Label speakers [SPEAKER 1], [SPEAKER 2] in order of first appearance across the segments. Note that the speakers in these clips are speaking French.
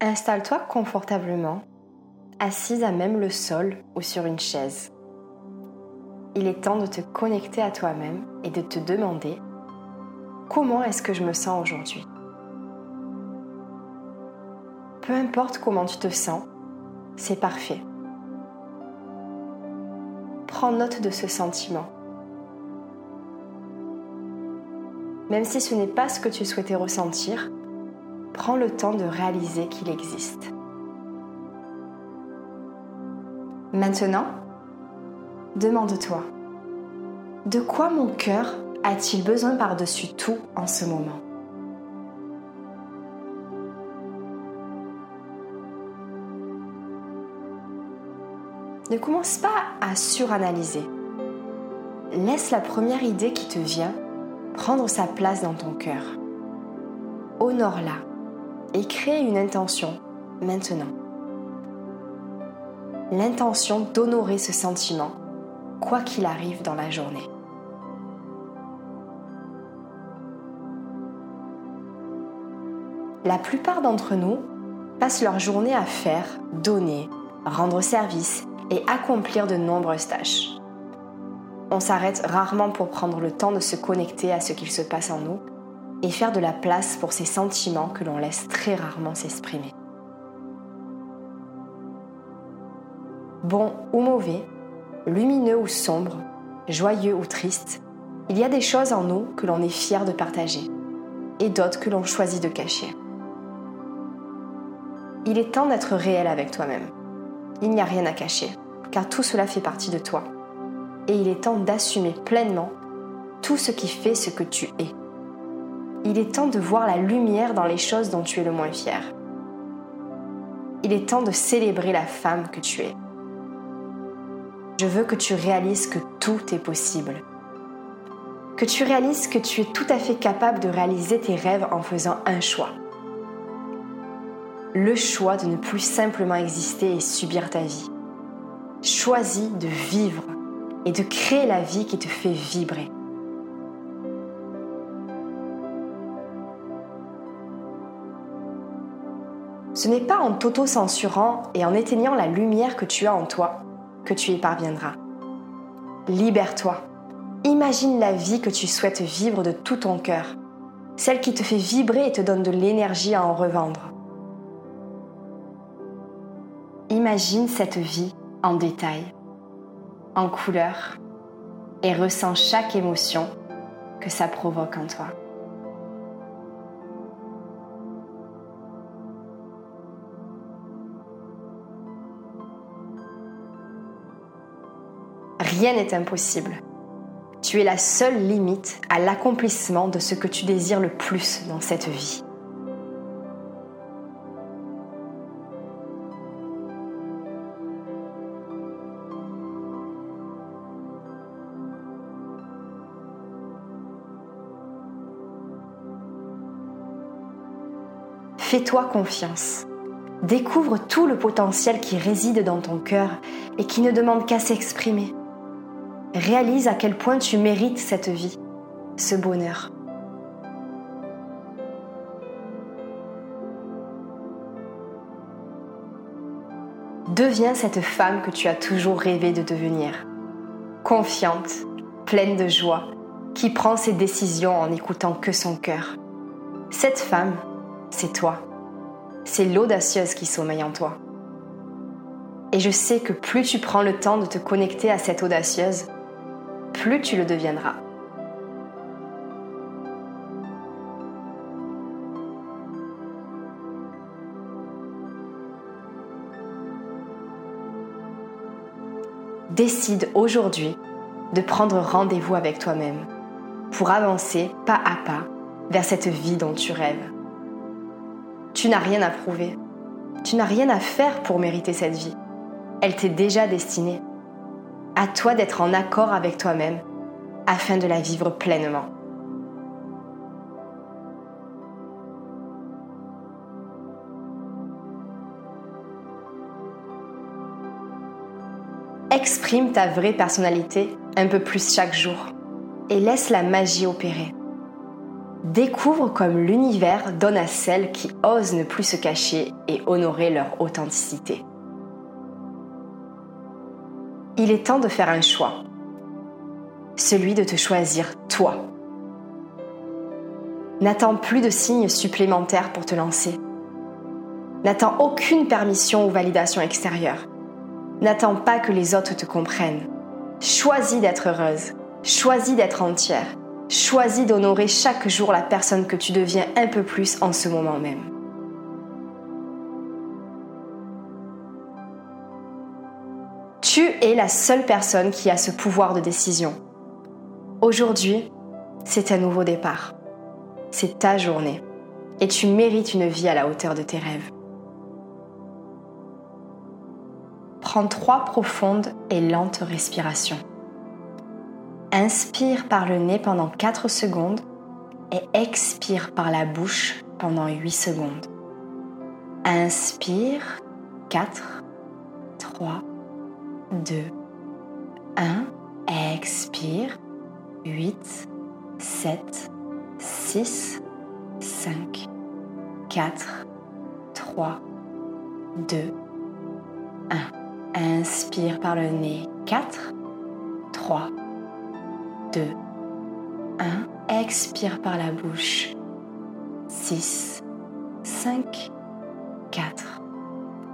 [SPEAKER 1] Installe-toi confortablement, assise à même le sol ou sur une chaise. Il est temps de te connecter à toi-même et de te demander comment est-ce que je me sens aujourd'hui? Peu importe comment tu te sens, c'est parfait. Prends note de ce sentiment. Même si ce n'est pas ce que tu souhaitais ressentir, prends le temps de réaliser qu'il existe. Maintenant, demande-toi, de quoi mon cœur a-t-il besoin par-dessus tout en ce moment? Ne commence pas à suranalyser. Laisse la première idée qui te vient prendre sa place dans ton cœur. Honore-la et crée une intention maintenant. L'intention d'honorer ce sentiment, quoi qu'il arrive dans la journée. La plupart d'entre nous passent leur journée à faire, donner, rendre service et accomplir de nombreuses tâches. On s'arrête rarement pour prendre le temps de se connecter à ce qu'il se passe en nous et faire de la place pour ces sentiments que l'on laisse très rarement s'exprimer. Bon ou mauvais, lumineux ou sombre, joyeux ou triste, il y a des choses en nous que l'on est fier de partager et d'autres que l'on choisit de cacher. Il est temps d'être réel avec toi-même il n'y a rien à cacher, car tout cela fait partie de toi. Et il est temps d'assumer pleinement tout ce qui fait ce que tu es. Il est temps de voir la lumière dans les choses dont tu es le moins fier. Il est temps de célébrer la femme que tu es. Je veux que tu réalises que tout est possible. Que tu réalises que tu es tout à fait capable de réaliser tes rêves en faisant un choix le choix de ne plus simplement exister et subir ta vie. Choisis de vivre et de créer la vie qui te fait vibrer. Ce n'est pas en t'auto-censurant et en éteignant la lumière que tu as en toi que tu y parviendras. Libère-toi. Imagine la vie que tu souhaites vivre de tout ton cœur, celle qui te fait vibrer et te donne de l'énergie à en revendre. Imagine cette vie en détail, en couleur, et ressens chaque émotion que ça provoque en toi. Rien n'est impossible. Tu es la seule limite à l'accomplissement de ce que tu désires le plus dans cette vie. Fais-toi confiance. Découvre tout le potentiel qui réside dans ton cœur et qui ne demande qu'à s'exprimer. Réalise à quel point tu mérites cette vie, ce bonheur. Deviens cette femme que tu as toujours rêvé de devenir. Confiante, pleine de joie, qui prend ses décisions en n'écoutant que son cœur. Cette femme, c'est toi. C'est l'audacieuse qui sommeille en toi. Et je sais que plus tu prends le temps de te connecter à cette audacieuse, plus tu le deviendras. Décide aujourd'hui de prendre rendez-vous avec toi-même pour avancer pas à pas vers cette vie dont tu rêves. Tu n'as rien à prouver. Tu n'as rien à faire pour mériter cette vie. Elle t'est déjà destinée. À toi d'être en accord avec toi-même afin de la vivre pleinement. Exprime ta vraie personnalité un peu plus chaque jour et laisse la magie opérer. Découvre comme l'univers donne à celles qui osent ne plus se cacher et honorer leur authenticité. Il est temps de faire un choix. Celui de te choisir toi. N'attends plus de signes supplémentaires pour te lancer. N'attends aucune permission ou validation extérieure. N'attends pas que les autres te comprennent. Choisis d'être heureuse. Choisis d'être entière. Choisis d'honorer chaque jour la personne que tu deviens un peu plus en ce moment même. Tu es la seule personne qui a ce pouvoir de décision. Aujourd'hui, c'est un nouveau départ. C'est ta journée. Et tu mérites une vie à la hauteur de tes rêves. Prends trois profondes et lentes respirations. Inspire par le nez pendant 4 secondes et expire par la bouche pendant 8 secondes. Inspire 4, 3, 2, 1. Expire 8, 7, 6, 5, 4, 3, 2, 1. Inspire par le nez. 4, 3, 2, 1. Expire par la bouche. 6, 5, 4,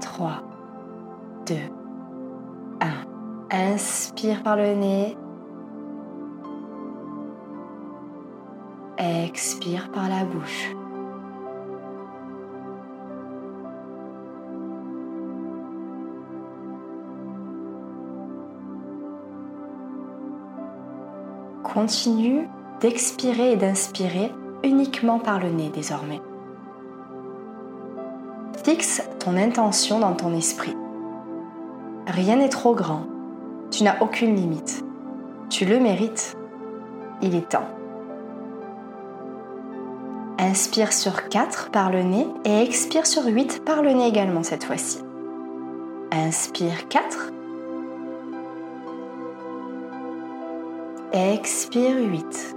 [SPEAKER 1] 3, 2, 1. Inspire par le nez. Expire par la bouche. Continue d'expirer et d'inspirer uniquement par le nez désormais. Fixe ton intention dans ton esprit. Rien n'est trop grand. Tu n'as aucune limite. Tu le mérites. Il est temps. Inspire sur 4 par le nez et expire sur 8 par le nez également cette fois-ci. Inspire 4 Expire 8.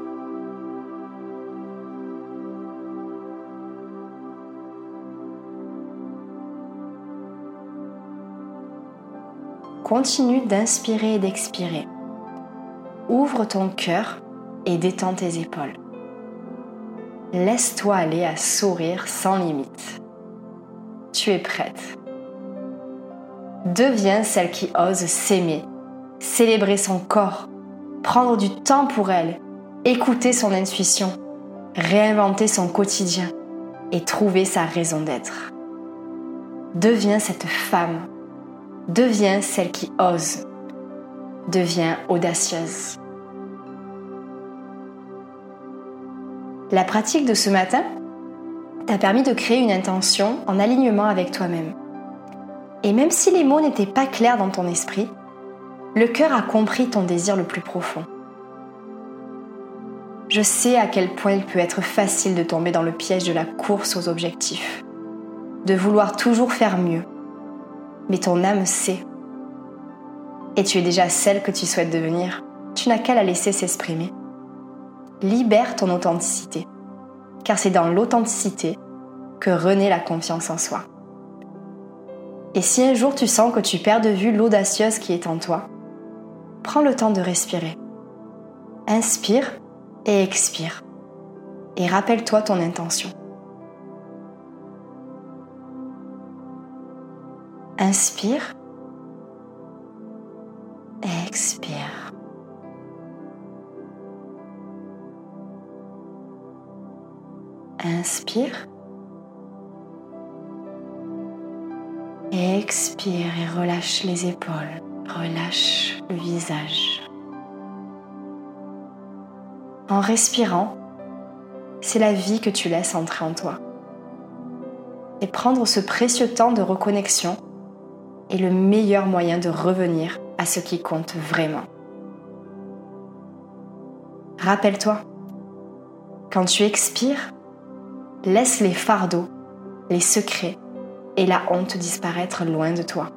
[SPEAKER 1] Continue d'inspirer et d'expirer. Ouvre ton cœur et détends tes épaules. Laisse-toi aller à sourire sans limite. Tu es prête. Deviens celle qui ose s'aimer, célébrer son corps, prendre du temps pour elle, écouter son intuition, réinventer son quotidien et trouver sa raison d'être. Deviens cette femme, deviens celle qui ose, deviens audacieuse. La pratique de ce matin t'a permis de créer une intention en alignement avec toi-même. Et même si les mots n'étaient pas clairs dans ton esprit, le cœur a compris ton désir le plus profond. Je sais à quel point il peut être facile de tomber dans le piège de la course aux objectifs, de vouloir toujours faire mieux. Mais ton âme sait. Et tu es déjà celle que tu souhaites devenir. Tu n'as qu'à la laisser s'exprimer. Libère ton authenticité, car c'est dans l'authenticité que renaît la confiance en soi. Et si un jour tu sens que tu perds de vue l'audacieuse qui est en toi, prends le temps de respirer. Inspire et expire. Et rappelle-toi ton intention. Inspire. Expire. Inspire. Expire et relâche les épaules. Relâche le visage. En respirant, c'est la vie que tu laisses entrer en toi. Et prendre ce précieux temps de reconnexion est le meilleur moyen de revenir à ce qui compte vraiment. Rappelle-toi, quand tu expires, laisse les fardeaux, les secrets et la honte disparaître loin de toi.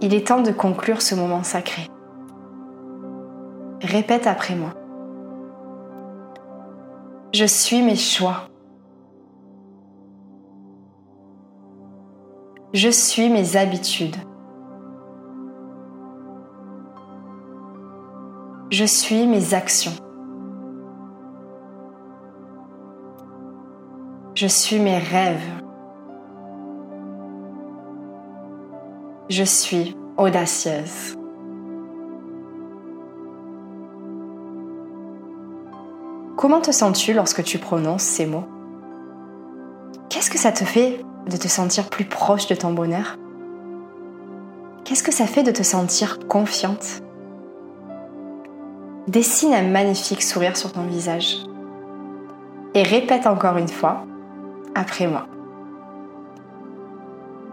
[SPEAKER 1] Il est temps de conclure ce moment sacré. répète après moi. Je suis mes choix. Je suis mes habitudes. Je suis mes actions. Je suis mes rêves. Je suis audacieuse. Comment te sens-tu lorsque tu prononces ces mots? Qu'est-ce que ça te fait? De te sentir plus proche de ton bonheur? Qu'est-ce que ça fait de te sentir confiante? Dessine un magnifique sourire sur ton visage et répète encore une fois après moi.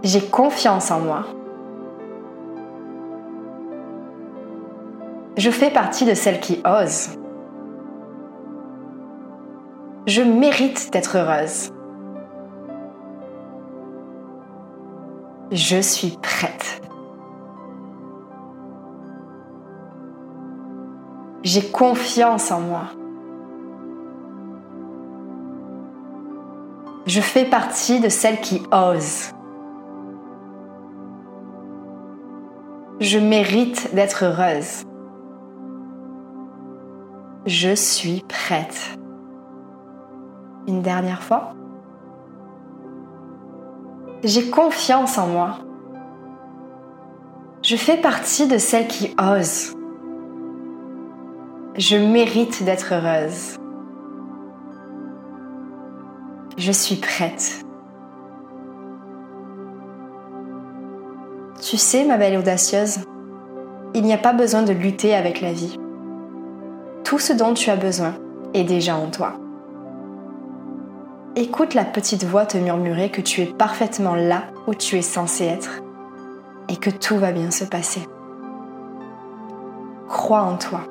[SPEAKER 1] J'ai confiance en moi. Je fais partie de celles qui osent. Je mérite d'être heureuse. Je suis prête. J'ai confiance en moi. Je fais partie de celles qui osent. Je mérite d'être heureuse. Je suis prête. Une dernière fois. J'ai confiance en moi. Je fais partie de celles qui osent. Je mérite d'être heureuse. Je suis prête. Tu sais, ma belle audacieuse, il n'y a pas besoin de lutter avec la vie. Tout ce dont tu as besoin est déjà en toi. Écoute la petite voix te murmurer que tu es parfaitement là où tu es censé être et que tout va bien se passer. Crois en toi.